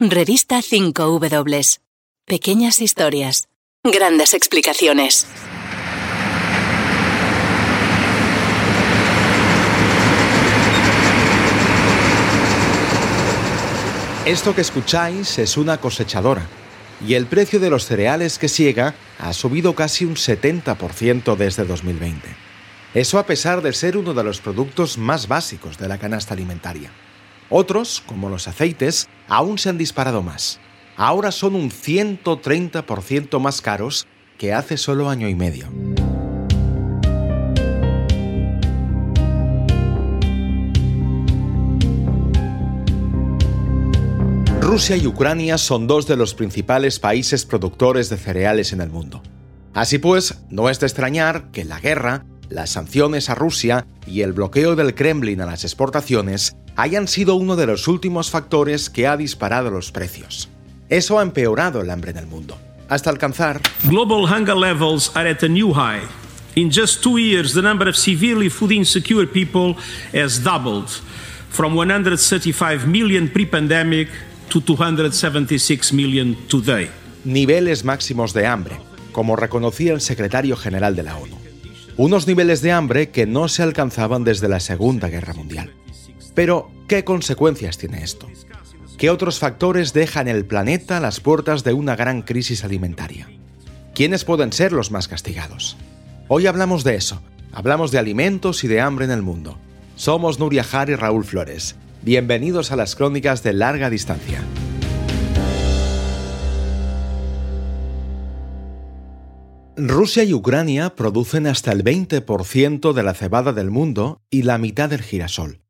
Revista 5W. Pequeñas historias. Grandes explicaciones. Esto que escucháis es una cosechadora y el precio de los cereales que siega ha subido casi un 70% desde 2020. Eso a pesar de ser uno de los productos más básicos de la canasta alimentaria. Otros, como los aceites, aún se han disparado más. Ahora son un 130% más caros que hace solo año y medio. Rusia y Ucrania son dos de los principales países productores de cereales en el mundo. Así pues, no es de extrañar que la guerra, las sanciones a Rusia y el bloqueo del Kremlin a las exportaciones hayan sido uno de los últimos factores que ha disparado los precios. Eso ha empeorado el hambre en el mundo, hasta alcanzar Global hunger levels are at a new high. In just two years, the number of severely food insecure people has doubled from 135 million pre-pandemic to 276 million today. Niveles máximos de hambre, como reconocía el secretario general de la ONU. Unos niveles de hambre que no se alcanzaban desde la Segunda Guerra Mundial. Pero, ¿qué consecuencias tiene esto? ¿Qué otros factores dejan el planeta a las puertas de una gran crisis alimentaria? ¿Quiénes pueden ser los más castigados? Hoy hablamos de eso. Hablamos de alimentos y de hambre en el mundo. Somos Nuria Jar y Raúl Flores. Bienvenidos a las crónicas de larga distancia. Rusia y Ucrania producen hasta el 20% de la cebada del mundo y la mitad del girasol.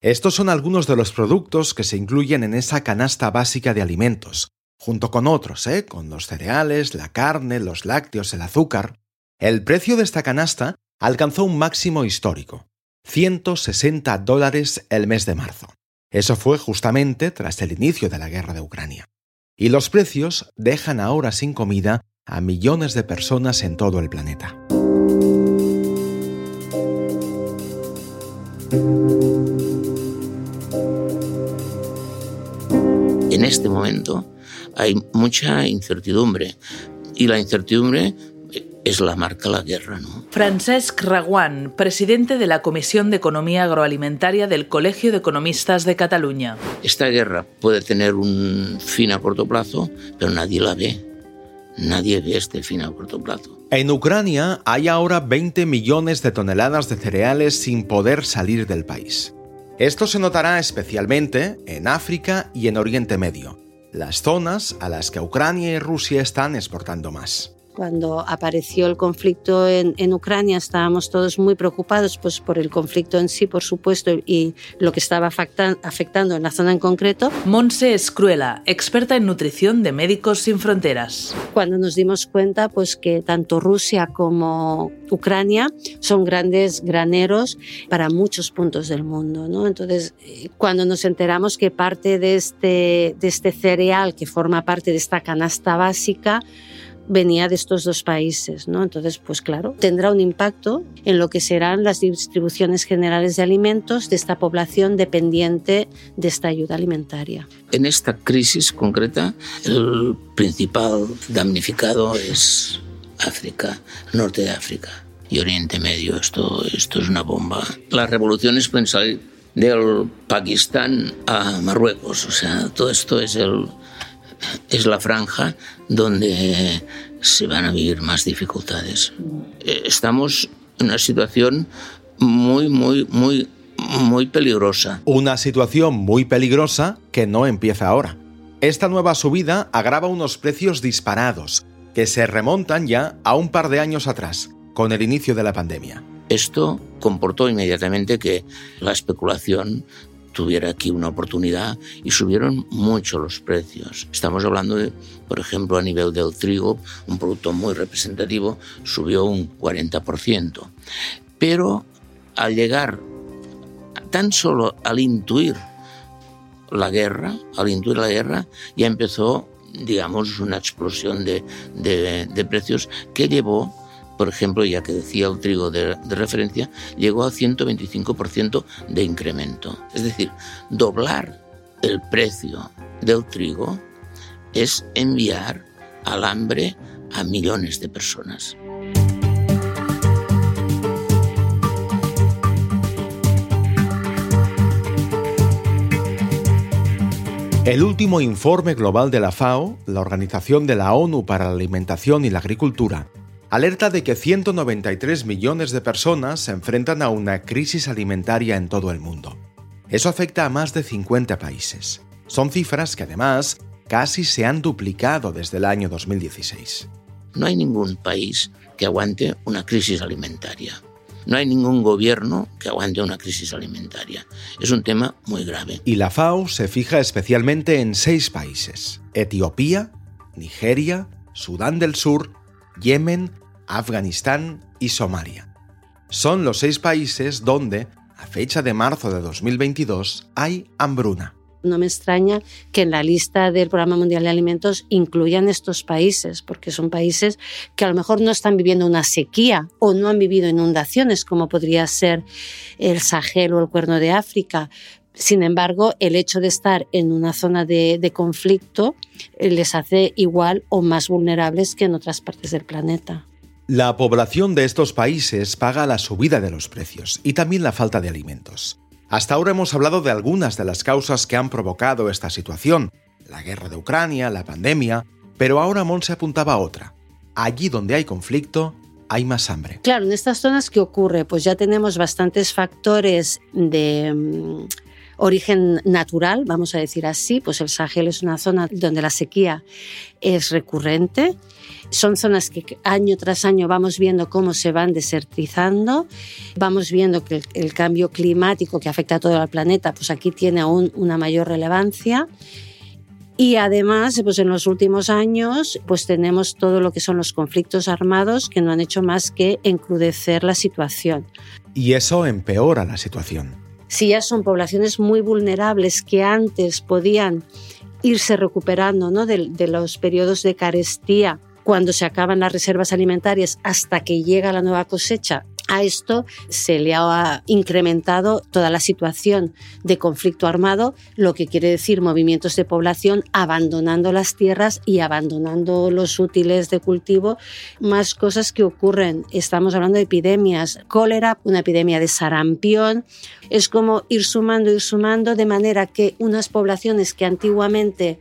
Estos son algunos de los productos que se incluyen en esa canasta básica de alimentos, junto con otros, ¿eh? con los cereales, la carne, los lácteos, el azúcar. El precio de esta canasta alcanzó un máximo histórico, 160 dólares el mes de marzo. Eso fue justamente tras el inicio de la guerra de Ucrania. Y los precios dejan ahora sin comida a millones de personas en todo el planeta. En este momento hay mucha incertidumbre y la incertidumbre es la marca la guerra, ¿no? Francesc Raguant, presidente de la Comisión de Economía Agroalimentaria del Colegio de Economistas de Cataluña. Esta guerra puede tener un fin a corto plazo, pero nadie la ve. Nadie ve este fin corto plazo. En Ucrania hay ahora 20 millones de toneladas de cereales sin poder salir del país. Esto se notará especialmente en África y en Oriente Medio, las zonas a las que Ucrania y Rusia están exportando más. Cuando apareció el conflicto en, en, Ucrania estábamos todos muy preocupados pues, por el conflicto en sí, por supuesto, y lo que estaba afectan, afectando en la zona en concreto. Monse Escruela, experta en nutrición de Médicos Sin Fronteras. Cuando nos dimos cuenta pues, que tanto Rusia como Ucrania son grandes graneros para muchos puntos del mundo. ¿no? Entonces, cuando nos enteramos que parte de este, de este cereal que forma parte de esta canasta básica, venía de estos dos países, ¿no? Entonces, pues claro, tendrá un impacto en lo que serán las distribuciones generales de alimentos de esta población dependiente de esta ayuda alimentaria. En esta crisis concreta, el principal damnificado es África, norte de África y Oriente Medio. Esto, esto es una bomba. Las revoluciones pueden salir del Pakistán a Marruecos, o sea, todo esto es el, es la franja donde se van a vivir más dificultades. Estamos en una situación muy, muy, muy, muy peligrosa. Una situación muy peligrosa que no empieza ahora. Esta nueva subida agrava unos precios disparados que se remontan ya a un par de años atrás, con el inicio de la pandemia. Esto comportó inmediatamente que la especulación tuviera aquí una oportunidad y subieron mucho los precios. Estamos hablando de, por ejemplo, a nivel del trigo, un producto muy representativo, subió un 40%. Pero al llegar tan solo al intuir la guerra, al intuir la guerra, ya empezó, digamos, una explosión de, de precios que llevó por ejemplo, ya que decía el trigo de, referencia, llegó a 125% de incremento. Es decir, doblar el precio del trigo es enviar al hambre a millones de personas. El último informe global de la FAO, la Organización de la ONU para la Alimentación y la Agricultura, alerta de que 193 millones de personas se enfrentan a una crisis alimentaria en todo el mundo. Eso afecta a más de 50 países. Son cifras que además casi se han duplicado desde el año 2016. No hay ningún país que aguante una crisis alimentaria. No hay ningún gobierno que aguante una crisis alimentaria. Es un tema muy grave. Y la FAO se fija especialmente en seis países. Etiopía, Nigeria, Sudán del Sur, Yemen, Afganistán y Somalia. Son los seis países donde, a fecha de marzo de 2022, hay hambruna. No me extraña que en la lista del Programa Mundial de Alimentos incluyan estos países, porque son países que a lo mejor no están viviendo una sequía o no han vivido inundaciones, como podría ser el Sahel o el Cuerno de África. Sin embargo, el hecho de estar en una zona de, de conflicto eh, les hace igual o más vulnerables que en otras partes del planeta. La población de estos países paga la subida de los precios y también la falta de alimentos. Hasta ahora hemos hablado de algunas de las causas que han provocado esta situación, la guerra de Ucrania, la pandemia, pero ahora Mon se apuntaba a otra. Allí donde hay conflicto, hay más hambre. Claro, en estas zonas, ¿qué ocurre? Pues ya tenemos bastantes factores de mm, origen natural, vamos a decir así, pues el Sahel es una zona donde la sequía es recurrente. Son zonas que año tras año vamos viendo cómo se van desertizando, vamos viendo que el, cambio climático que afecta a todo el planeta, pues aquí tiene aún una mayor relevancia. Y además, pues en los últimos años, pues tenemos todo lo que son los conflictos armados que no han hecho más que encrudecer la situación. Y eso empeora la situación si ya son poblaciones muy vulnerables que antes podían irse recuperando ¿no? de, de los periodos de carestía cuando se acaban las reservas alimentarias hasta que llega la nueva cosecha a esto se le ha incrementado toda la situación de conflicto armado, lo que quiere decir movimientos de población abandonando las tierras y abandonando los útiles de cultivo, más cosas que ocurren. Estamos hablando de epidemias, cólera, una epidemia de sarampión. Es como ir sumando, ir sumando, de manera que unas poblaciones que antiguamente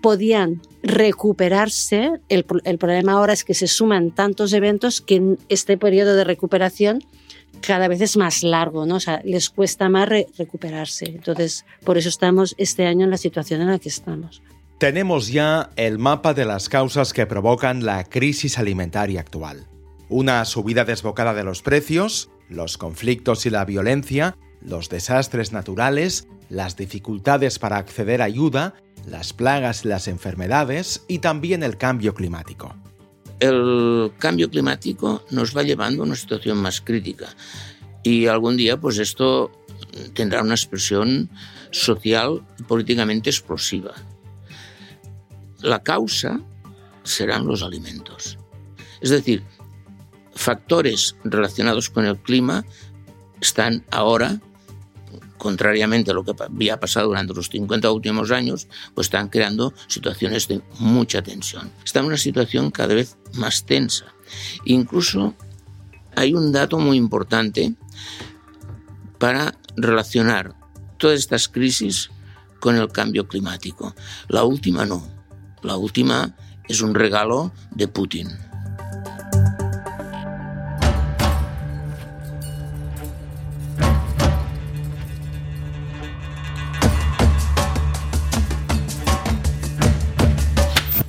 podían recuperarse. El, problema ahora es que se suman tantos eventos que este periodo de recuperación cada vez es más largo, ¿no? O sea, les cuesta más recuperarse. Entonces, por eso estamos este año en la situación en la que estamos. Tenemos ya el mapa de las causas que provocan la crisis alimentaria actual. Una subida desbocada de los precios, los conflictos y la violencia, los desastres naturales, las dificultades para acceder a ayuda las plagas las enfermedades y también el cambio climático. El cambio climático nos va llevando a una situación más crítica y algún día pues esto tendrá una expresión social y políticamente explosiva. La causa serán los alimentos. Es decir, factores relacionados con el clima están ahora contrariamente a lo que había pasado durante los 50 últimos años, pues están creando situaciones de mucha tensión. Está en una situación cada vez más tensa. Incluso hay un dato muy importante para relacionar todas estas crisis con el cambio climático. La última no. La última es un regalo de Putin.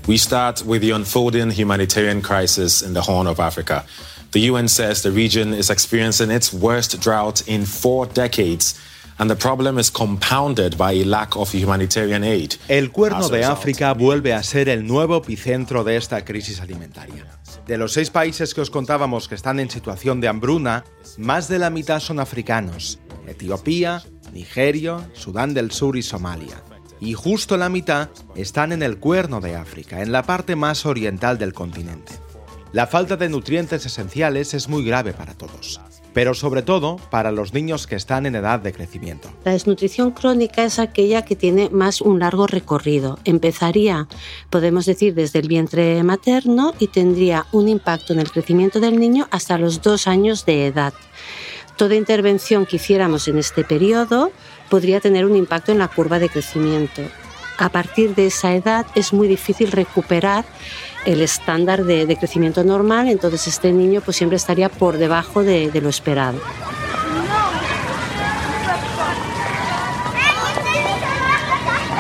We start with the unfolding humanitarian crisis in the Horn of Africa. The UN says the region is experiencing its worst drought in four decades And the problem is compounded by a lack of humanitarian aid. El Cuerno de África vuelve a ser el nuevo epicentro de esta crisis alimentaria. De los seis países que os contábamos que están en situación de hambruna, más de la mitad son africanos. Etiopía, Nigeria, Sudán del Sur y Somalia. Y justo la mitad están en el Cuerno de África, en la parte más oriental del continente. La falta de nutrientes esenciales es muy grave para todos pero sobre todo para los niños que están en edad de crecimiento. La desnutrición crónica es aquella que tiene más un largo recorrido. Empezaría, podemos decir, desde el vientre materno y tendría un impacto en el crecimiento del niño hasta los dos años de edad. Toda intervención que hiciéramos en este periodo podría tener un impacto en la curva de crecimiento. A partir de esa edad es muy difícil recuperar el estándar de, crecimiento normal, entonces este niño pues siempre estaría por debajo de, lo esperado.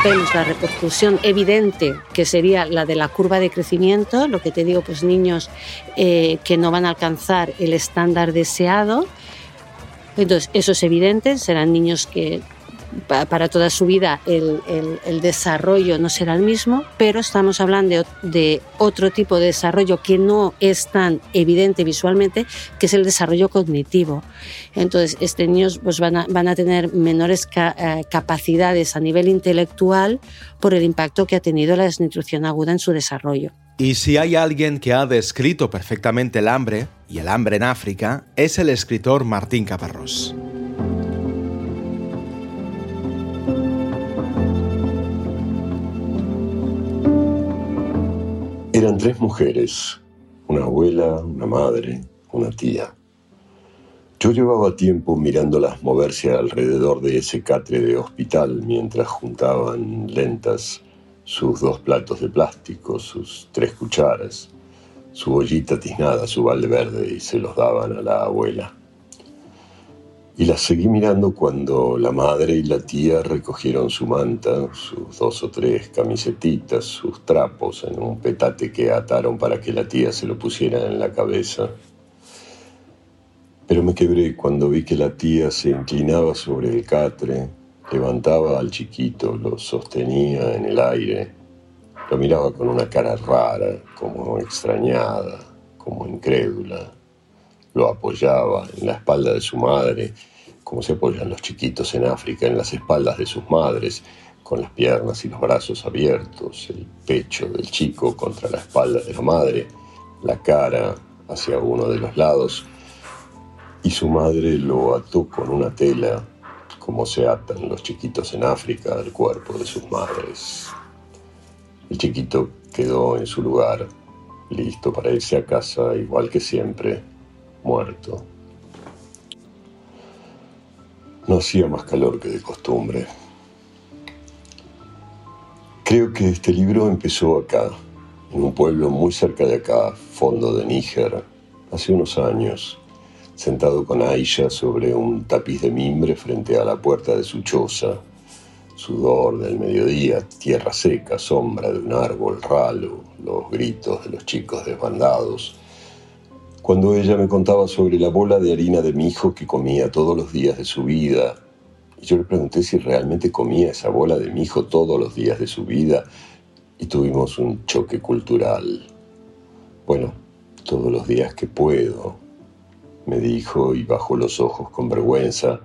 vemos la repercusión evidente que sería la de la curva de crecimiento, lo que te digo, pues niños eh, que no van a alcanzar el estándar deseado. Entonces, eso es evidente, serán niños que para toda su vida el, desarrollo no será el mismo, pero estamos hablando de, otro tipo de desarrollo que no es tan evidente visualmente, que es el desarrollo cognitivo. Entonces, estos niños pues, van, a, tener menores eh, capacidades a nivel intelectual por el impacto que ha tenido la desnutrición aguda en su desarrollo. Y si hay alguien que ha descrito perfectamente el hambre, y el hambre en África, es el escritor Martín Caparrós. Eran tres mujeres, una abuela, una madre, una tía. Yo llevaba tiempo mirándolas moverse alrededor de ese catre de hospital mientras juntaban lentas sus dos platos de plástico, sus tres cucharas, su ollita tiznada, su balde verde y se los daban a la abuela. Y las seguí mirando cuando la madre y la tía recogieron su manta, sus dos o tres camisetitas, sus trapos en un petate que ataron para que la tía se lo pusiera en la cabeza. Pero me quebré cuando vi que la tía se inclinaba sobre el catre, levantaba al chiquito, lo sostenía en el aire, lo miraba con una cara rara, como extrañada, como incrédula lo apoyaba en la espalda de su madre, como se apoyan los chiquitos en África, en las espaldas de sus madres, con las piernas y los brazos abiertos, el pecho del chico contra la espalda de la madre, la cara hacia uno de los lados, y su madre lo ató con una tela, como se atan los chiquitos en África al cuerpo de sus madres. El chiquito quedó en su lugar, listo para irse a casa igual que siempre, No hacía más calor que de costumbre. Creo que este libro empezó acá, en un pueblo muy cerca de acá, fondo de Níger, hace unos años, sentado con Aisha sobre un tapiz de mimbre frente a la puerta de su choza. Sudor del mediodía, tierra seca, sombra de un árbol ralo, los gritos de los chicos desbandados, cuando ella me contaba sobre la bola de harina de mi hijo que comía todos los días de su vida. Y yo le pregunté si realmente comía esa bola de mi hijo todos los días de su vida y tuvimos un choque cultural. Bueno, todos los días que puedo, me dijo y bajó los ojos con vergüenza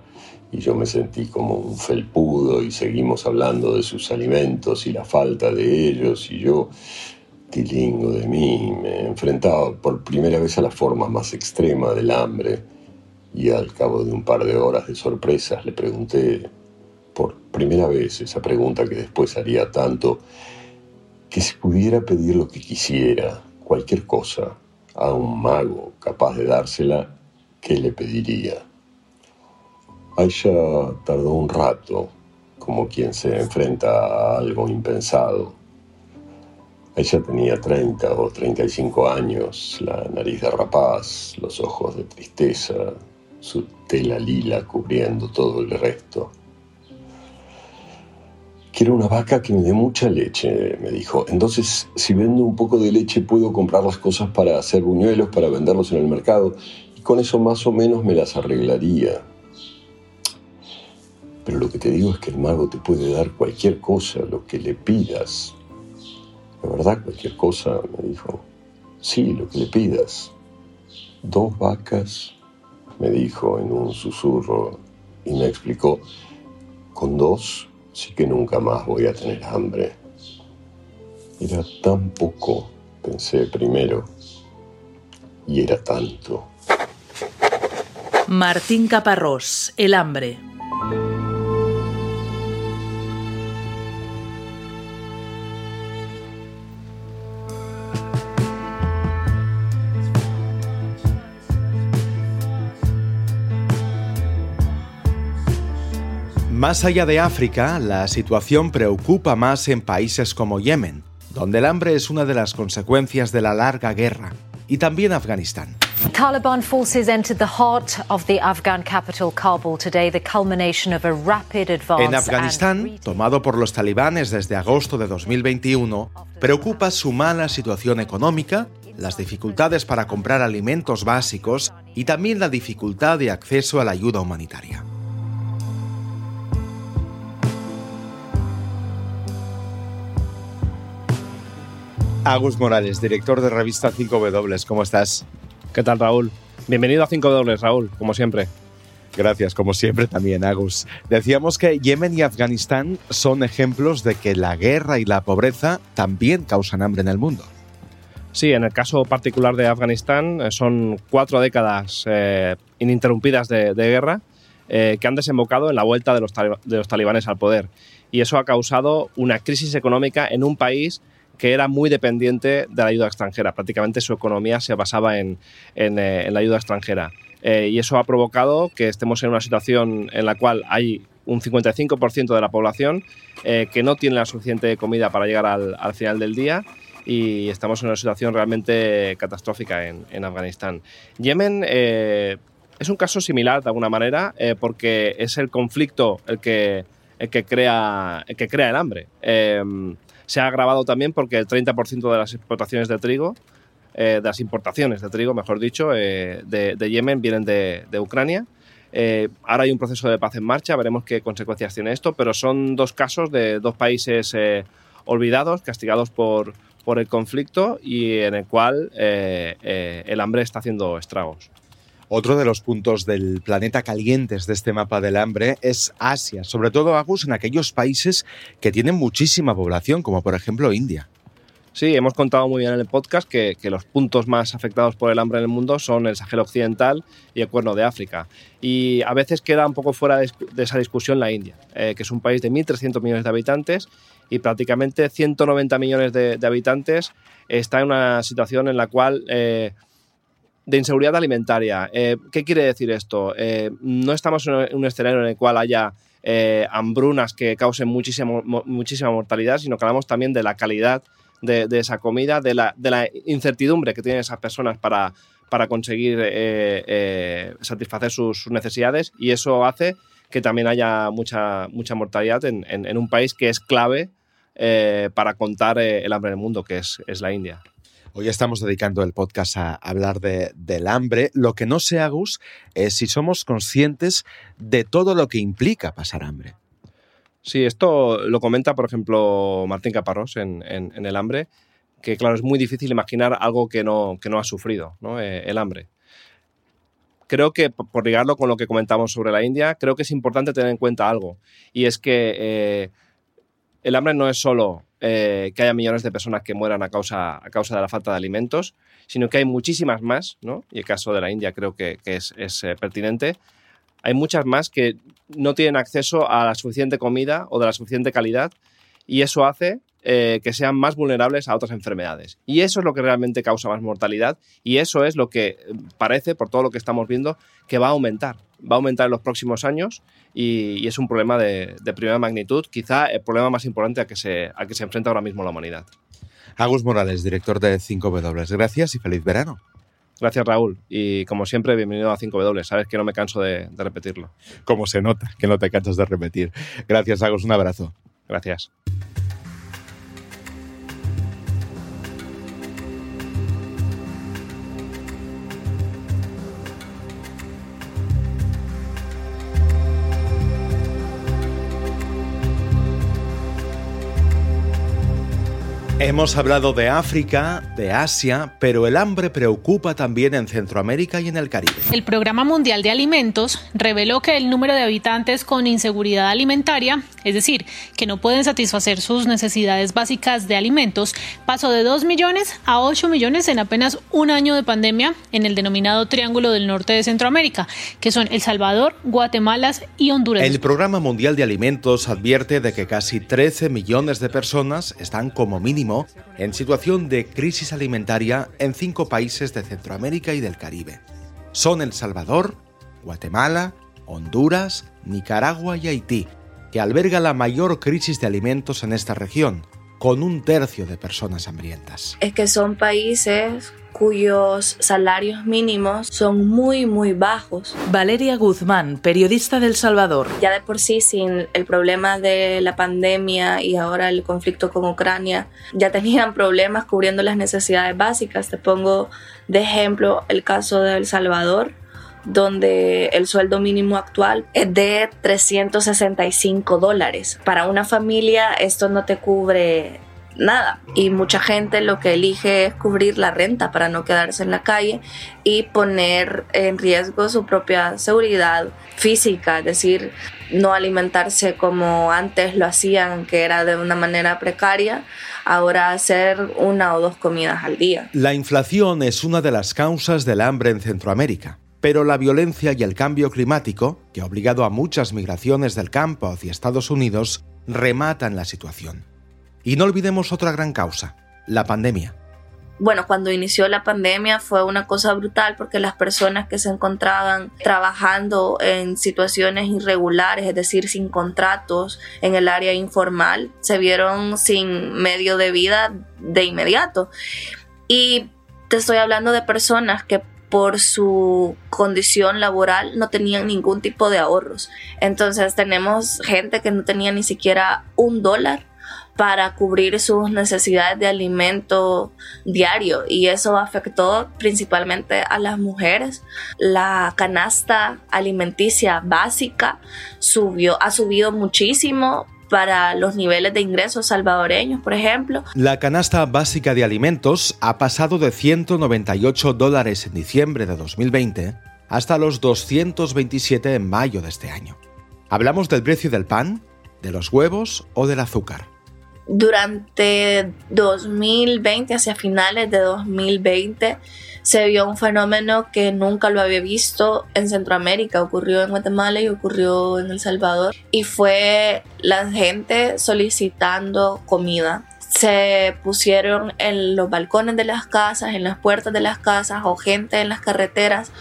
y yo me sentí como un felpudo y seguimos hablando de sus alimentos y la falta de ellos y yo tilingo de mí, me enfrentaba por primera vez a la forma más extrema del hambre y al cabo de un par de horas de sorpresas le pregunté por primera vez esa pregunta que después haría tanto, que si pudiera pedir lo que quisiera, cualquier cosa, a un mago capaz de dársela, ¿qué le pediría? Aisha tardó un rato, como quien se enfrenta a algo impensado ella tenía 30 o 35 años, la nariz de rapaz, los ojos de tristeza, su tela lila cubriendo todo el resto. Quiero una vaca que me dé mucha leche, me dijo. Entonces, si vendo un poco de leche, puedo comprar las cosas para hacer buñuelos, para venderlos en el mercado, y con eso más o menos me las arreglaría. Pero lo que te digo es que el mago te puede dar cualquier cosa, lo que le pidas. ¿La verdad cualquier cosa? me dijo. Sí, lo que le pidas. Dos vacas, me dijo en un susurro y me explicó, con dos sí que nunca más voy a tener hambre. Era tan poco, pensé primero, y era tanto. Martín Caparrós, El hambre. Más allá de África, la situación preocupa más en países como Yemen, donde el hambre es una de las consecuencias de la larga guerra, y también Afganistán. Taliban forces entered the heart of the Afghan capital Kabul today, the culmination of a rapid advance. En Afganistán, tomado por los talibanes desde agosto de 2021, preocupa su mala situación económica, las dificultades para comprar alimentos básicos y también la dificultad de acceso a la ayuda humanitaria. Agus Morales, director de revista 5W, ¿cómo estás? ¿Qué tal, Raúl? Bienvenido a 5W, Raúl, como siempre. Gracias, como siempre también, Agus. Decíamos que Yemen y Afganistán son ejemplos de que la guerra y la pobreza también causan hambre en el mundo. Sí, en el caso particular de Afganistán eh, son cuatro décadas eh, ininterrumpidas de, guerra eh, que han desembocado en la vuelta de los, de los talibanes al poder. Y eso ha causado una crisis económica en un país que era muy dependiente de la ayuda extranjera. Prácticamente su economía se basaba en, eh, la ayuda extranjera. Eh, y eso ha provocado que estemos en una situación en la cual hay un 55% de la población eh, que no tiene la suficiente comida para llegar al, final del día y estamos en una situación realmente catastrófica en, Afganistán. Yemen es un caso similar de alguna manera porque es el conflicto el que, que, crea, el que crea el hambre se ha agravado también porque el 30% de las exportaciones de trigo, eh, de las importaciones de trigo, mejor dicho, eh, de, Yemen vienen de, Ucrania. Eh, ahora hay un proceso de paz en marcha, veremos qué consecuencias tiene esto, pero son dos casos de dos países olvidados, castigados por, por el conflicto y en el cual el hambre está haciendo estragos. Otro de los puntos del planeta calientes de este mapa del hambre es Asia, sobre todo Agus en aquellos países que tienen muchísima población, como por ejemplo India. Sí, hemos contado muy bien en el podcast que, los puntos más afectados por el hambre en el mundo son el Sahel Occidental y el Cuerno de África. Y a veces queda un poco fuera de, esa discusión la India, eh, que es un país de 1.300 millones de habitantes y prácticamente 190 millones de, habitantes está en una situación en la cual eh, de inseguridad alimentaria. Eh, ¿Qué quiere decir esto? Eh, no estamos en un escenario en el cual haya eh, hambrunas que causen muchísima, muchísima mortalidad, sino que hablamos también de la calidad de, esa comida, de la, incertidumbre que tienen esas personas para, para conseguir satisfacer sus, necesidades y eso hace que también haya mucha, mucha mortalidad en, en, un país que es clave para contar el hambre en el mundo, que es, es la India. Hoy estamos dedicando el podcast a hablar del hambre. Lo que no sé, Agus, es si somos conscientes de todo lo que implica pasar hambre. Sí, esto lo comenta, por ejemplo, Martín Caparrós en, El hambre, que claro, es muy difícil imaginar algo que no, que no ha sufrido, ¿no? Eh, el hambre. Creo que, por ligarlo con lo que comentamos sobre la India, creo que es importante tener en cuenta algo, y es que eh, el hambre no es solo eh, que haya millones de personas que mueran a causa, a causa de la falta de alimentos, sino que hay muchísimas más, ¿no? y el caso de la India creo que, es, eh, pertinente, hay muchas más que no tienen acceso a la suficiente comida o de la suficiente calidad y eso hace eh, que sean más vulnerables a otras enfermedades. Y eso es lo que realmente causa más mortalidad y eso es lo que parece, por todo lo que estamos viendo, que va a aumentar. Va a aumentar en los próximos años y, es un problema de, primera magnitud, quizá el problema más importante a que, se, a que se enfrenta ahora mismo la humanidad. Agus Morales, director de 5W. Gracias y feliz verano. Gracias, Raúl. Y como siempre, bienvenido a 5W. Sabes que no me canso de, de repetirlo. Como se nota que no te cansas de repetir. Gracias, Agus. Un abrazo. Gracias. Hemos hablado de África, de Asia, pero el hambre preocupa también en Centroamérica y en el Caribe. El Programa Mundial de Alimentos reveló que el número de habitantes con inseguridad alimentaria, es decir, que no pueden satisfacer sus necesidades básicas de alimentos, pasó de 2 millones a 8 millones en apenas un año de pandemia en el denominado Triángulo del Norte de Centroamérica, que son El Salvador, Guatemala y Honduras. El Programa Mundial de Alimentos advierte de que casi 13 millones de personas están como mínimo en situación de crisis alimentaria en cinco países de Centroamérica y del Caribe. Son El Salvador, Guatemala, Honduras, Nicaragua y Haití, que alberga la mayor crisis de alimentos en esta región, con un tercio de personas hambrientas. Es que son países cuyos salarios mínimos son muy, muy bajos. Valeria Guzmán, periodista del Salvador. Ya de por sí, sin el problema de la pandemia y ahora el conflicto con Ucrania, ya tenían problemas cubriendo las necesidades básicas. Te pongo de ejemplo el caso de El Salvador donde el sueldo mínimo actual es de 365 dólares. Para una familia esto no te cubre nada. Y mucha gente lo que elige es cubrir la renta para no quedarse en la calle y poner en riesgo su propia seguridad física, es decir, no alimentarse como antes lo hacían, que era de una manera precaria, ahora hacer una o dos comidas al día. La inflación es una de las causas del hambre en Centroamérica. Pero la violencia y el cambio climático, que ha obligado a muchas migraciones del campo hacia Estados Unidos, rematan la situación. Y no olvidemos otra gran causa, la pandemia. Bueno, cuando inició la pandemia fue una cosa brutal porque las personas que se encontraban trabajando en situaciones irregulares, es decir, sin contratos en el área informal, se vieron sin medio de vida de inmediato. Y te estoy hablando de personas que por su condición laboral no tenían ningún tipo de ahorros. Entonces tenemos gente que no tenía ni siquiera un dólar para cubrir sus necesidades de alimento diario y eso afectó principalmente a las mujeres. La canasta alimenticia básica subió, ha subido muchísimo para los niveles de ingresos salvadoreños, por ejemplo. La canasta básica de alimentos ha pasado de 198 dólares en diciembre de 2020 hasta los 227 en mayo de este año. Hablamos del precio del pan, de los huevos o del azúcar durante 2020, hacia finales de 2020, se vio un fenómeno que nunca lo había visto en Centroamérica. Ocurrió en Guatemala y ocurrió en El Salvador. Y fue la gente solicitando comida. Se pusieron en los balcones de las casas, en las puertas de las casas o gente en las carreteras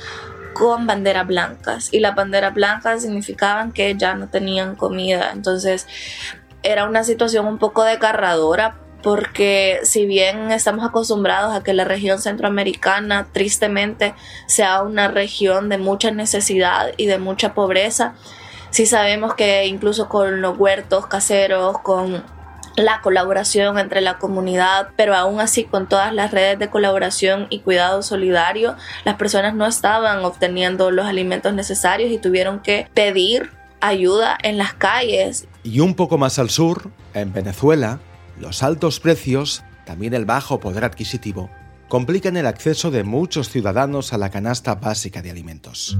con banderas blancas y las banderas blancas significaban que ya no tenían comida entonces era una situación un poco desgarradora porque si bien estamos acostumbrados a que la región centroamericana tristemente sea una región de mucha necesidad y de mucha pobreza, sí sabemos que incluso con los huertos caseros, con la colaboración entre la comunidad, pero aún así con todas las redes de colaboración y cuidado solidario, las personas no estaban obteniendo los alimentos necesarios y tuvieron que pedir ayuda en las calles. Y un poco más al sur, en Venezuela, los altos precios, también el bajo poder adquisitivo, complican el acceso de muchos ciudadanos a la canasta básica de alimentos.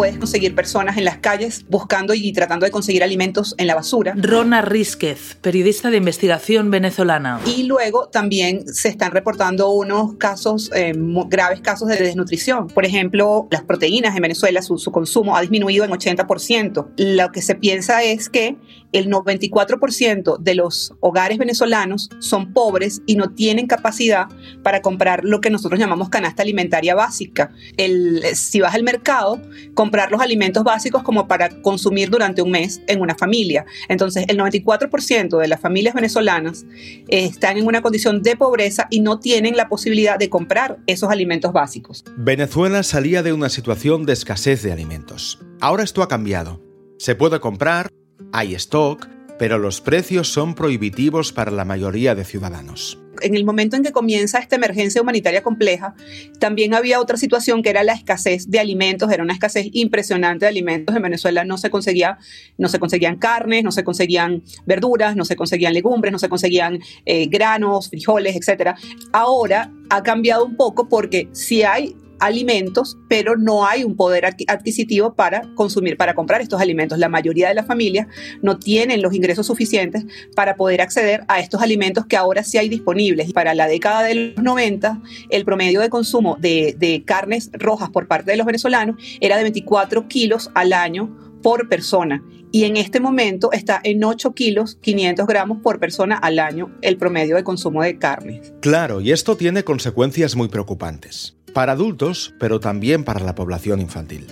Puedes conseguir personas en las calles buscando y tratando de conseguir alimentos en la basura. Rona Rísquez, periodista de investigación venezolana. Y luego también se están reportando unos casos, eh, graves casos de desnutrición. Por ejemplo, las proteínas en Venezuela, su, su consumo ha disminuido en 80%. Lo que se piensa es que el 94% de los hogares venezolanos son pobres y no tienen capacidad para comprar lo que nosotros llamamos canasta alimentaria básica. El, si vas al mercado, comprar los alimentos básicos como para consumir durante un mes en una familia. Entonces, el 94% de las familias venezolanas están en una condición de pobreza y no tienen la posibilidad de comprar esos alimentos básicos. Venezuela salía de una situación de escasez de alimentos. Ahora esto ha cambiado. Se puede comprar, hay stock, pero los precios son prohibitivos para la mayoría de ciudadanos en el momento en que comienza esta emergencia humanitaria compleja, también había otra situación que era la escasez de alimentos, era una escasez impresionante de alimentos. En Venezuela no se conseguía, no se conseguían carnes, no se conseguían verduras, no se conseguían legumbres, no se conseguían eh, granos, frijoles, etc. Ahora ha cambiado un poco porque si hay alimentos, pero no hay un poder adquisitivo para consumir, para comprar estos alimentos. La mayoría de las familias no tienen los ingresos suficientes para poder acceder a estos alimentos que ahora sí hay disponibles. Para la década de los 90, el promedio de consumo de, carnes rojas por parte de los venezolanos era de 24 kilos al año por persona. Y en este momento está en 8 kilos 500 gramos por persona al año el promedio de consumo de carnes. Claro, y esto tiene consecuencias muy preocupantes para adultos, pero también para la población infantil.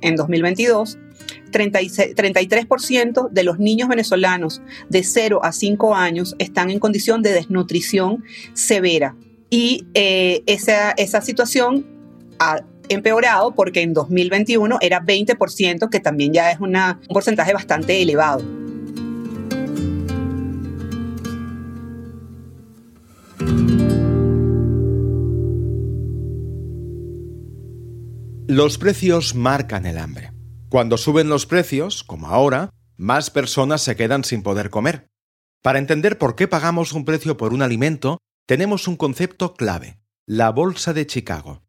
En 2022, 33% de los niños venezolanos de 0 a 5 años están en condición de desnutrición severa. Y eh, esa, esa situación ha empeorado porque en 2021 era 20%, que también ya es un porcentaje bastante elevado. Los precios marcan el hambre. Cuando suben los precios, como ahora, más personas se quedan sin poder comer. Para entender por qué pagamos un precio por un alimento, tenemos un concepto clave, la Bolsa de Chicago.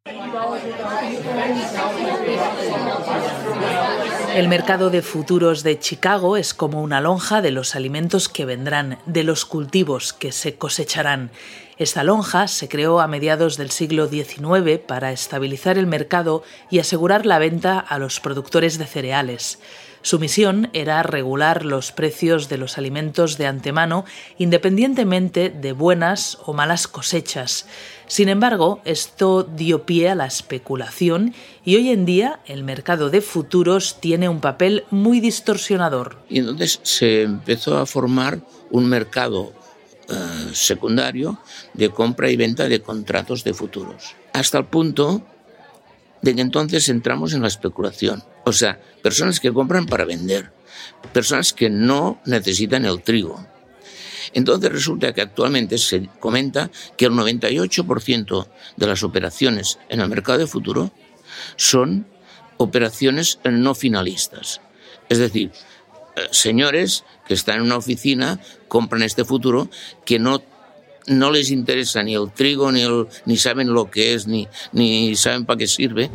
El mercado de futuros de Chicago es como una lonja de los alimentos que vendrán, de los cultivos que se cosecharán. Esta lonja se creó a mediados del siglo XIX para estabilizar el mercado y asegurar la venta a los productores de cereales. Su misión era regular los precios de los alimentos de antemano independientemente de buenas o malas cosechas. Sin embargo, esto dio pie a la especulación y hoy en día el mercado de futuros tiene un papel muy distorsionador. Y entonces se empezó a formar un mercado eh, secundario de compra y venta de contratos de futuros. Hasta el punto de que entonces entramos en la especulación. O sea, personas que compran para vender, personas que no necesitan el trigo. Entonces resulta que actualmente se comenta que el 98% de las operaciones en el mercado de futuro son operaciones no finalistas. Es decir, señores que están en una oficina compran este futuro que no no les interesa ni el trigo, ni, ni saben lo que es, ni, ni saben para qué sirve.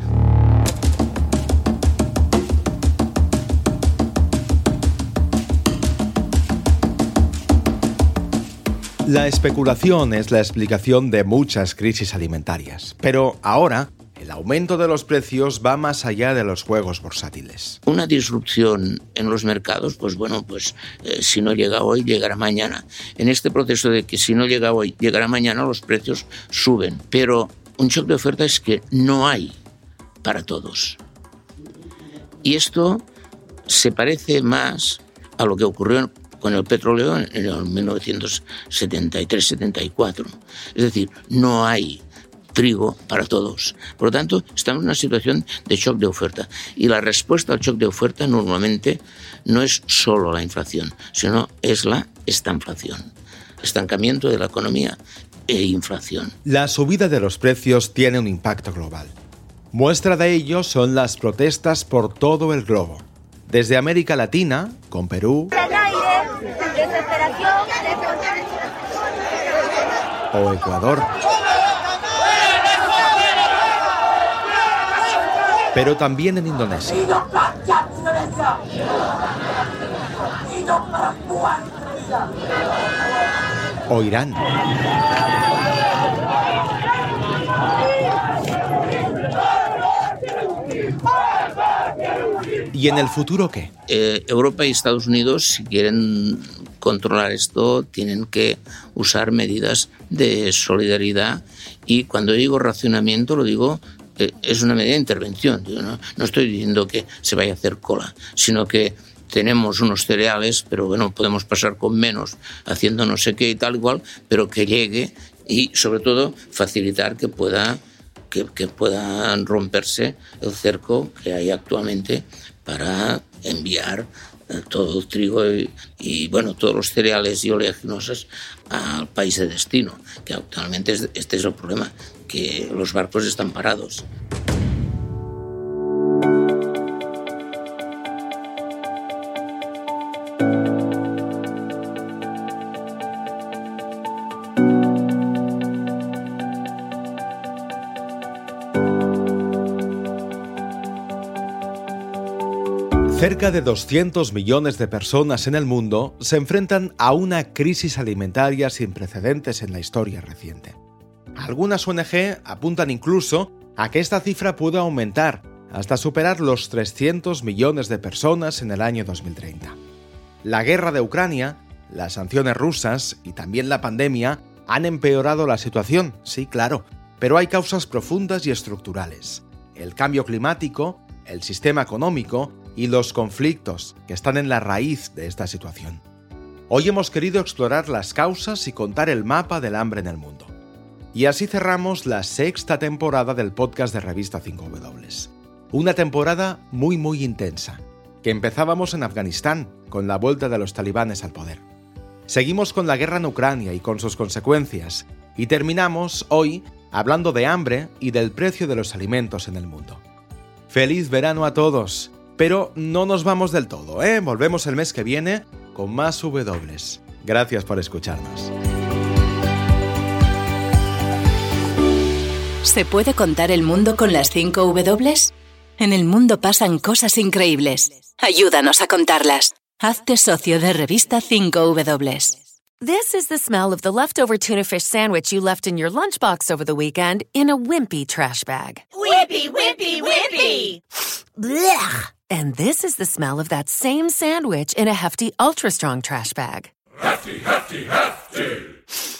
La especulación es la explicación de muchas crisis alimentarias, pero ahora el aumento de los precios va más allá de los juegos bursátiles. Una disrupción en los mercados, pues bueno, pues eh, si no llega hoy, llegará mañana. En este proceso de que si no llega hoy, llegará mañana, los precios suben. Pero un shock de oferta es que no hay para todos. Y esto se parece más a lo que ocurrió con el petróleo en el 1973-74. Es decir, no hay trigo para todos. Por lo tanto, estamos en una situación de shock de oferta. Y la respuesta al shock de oferta normalmente no es solo la inflación, sino es la estanflación. Estancamiento de la economía e inflación. La subida de los precios tiene un impacto global. Muestra de ello son las protestas por todo el globo. Desde América Latina, con Perú, o Ecuador. Pero también en Indonesia. O Irán. ¿Y en el futuro qué? Eh, Europa y Estados Unidos, si quieren controlar esto, tienen que usar medidas de solidaridad y cuando digo racionamiento lo digo es una medida de intervención. no, estoy diciendo que se vaya a hacer cola, sino que tenemos unos cereales, pero bueno, podemos pasar con menos, haciendo no sé qué y tal igual, pero que llegue y sobre todo facilitar que pueda que, puedan romperse el cerco que hay actualmente para enviar eh, todo el trigo y, bueno, todos los cereales y oleaginosos al país de destino, que actualmente este es el problema, que los barcos están parados. Cerca de 200 millones de personas en el mundo se enfrentan a una crisis alimentaria sin precedentes en la historia reciente. Algunas ONG apuntan incluso a que esta cifra pueda aumentar hasta superar los 300 millones de personas en el año 2030. La guerra de Ucrania, las sanciones rusas y también la pandemia han empeorado la situación, sí, claro, pero hay causas profundas y estructurales. El cambio climático, el sistema económico y los conflictos que están en la raíz de esta situación. Hoy hemos querido explorar las causas y contar el mapa del hambre en el mundo. Y así cerramos la sexta temporada del podcast de Revista 5W. Una temporada muy muy intensa, que empezábamos en Afganistán con la vuelta de los talibanes al poder. Seguimos con la guerra en Ucrania y con sus consecuencias, y terminamos hoy hablando de hambre y del precio de los alimentos en el mundo. Feliz verano a todos pero no nos vamos del todo, ¿eh? Volvemos el mes que viene con más W. Gracias por escucharnos. ¿Se puede contar el mundo con las 5 W? En el mundo pasan cosas increíbles. Ayúdanos a contarlas. Hazte socio de revista 5W. This is the smell of the leftover tuna fish sandwich you left in your lunchbox over the weekend in a wimpy trash bag. Wimpy, wimpy, wimpy! Blech! And this is the smell of that same sandwich in a hefty, ultra strong trash bag. Hefty, hefty, hefty!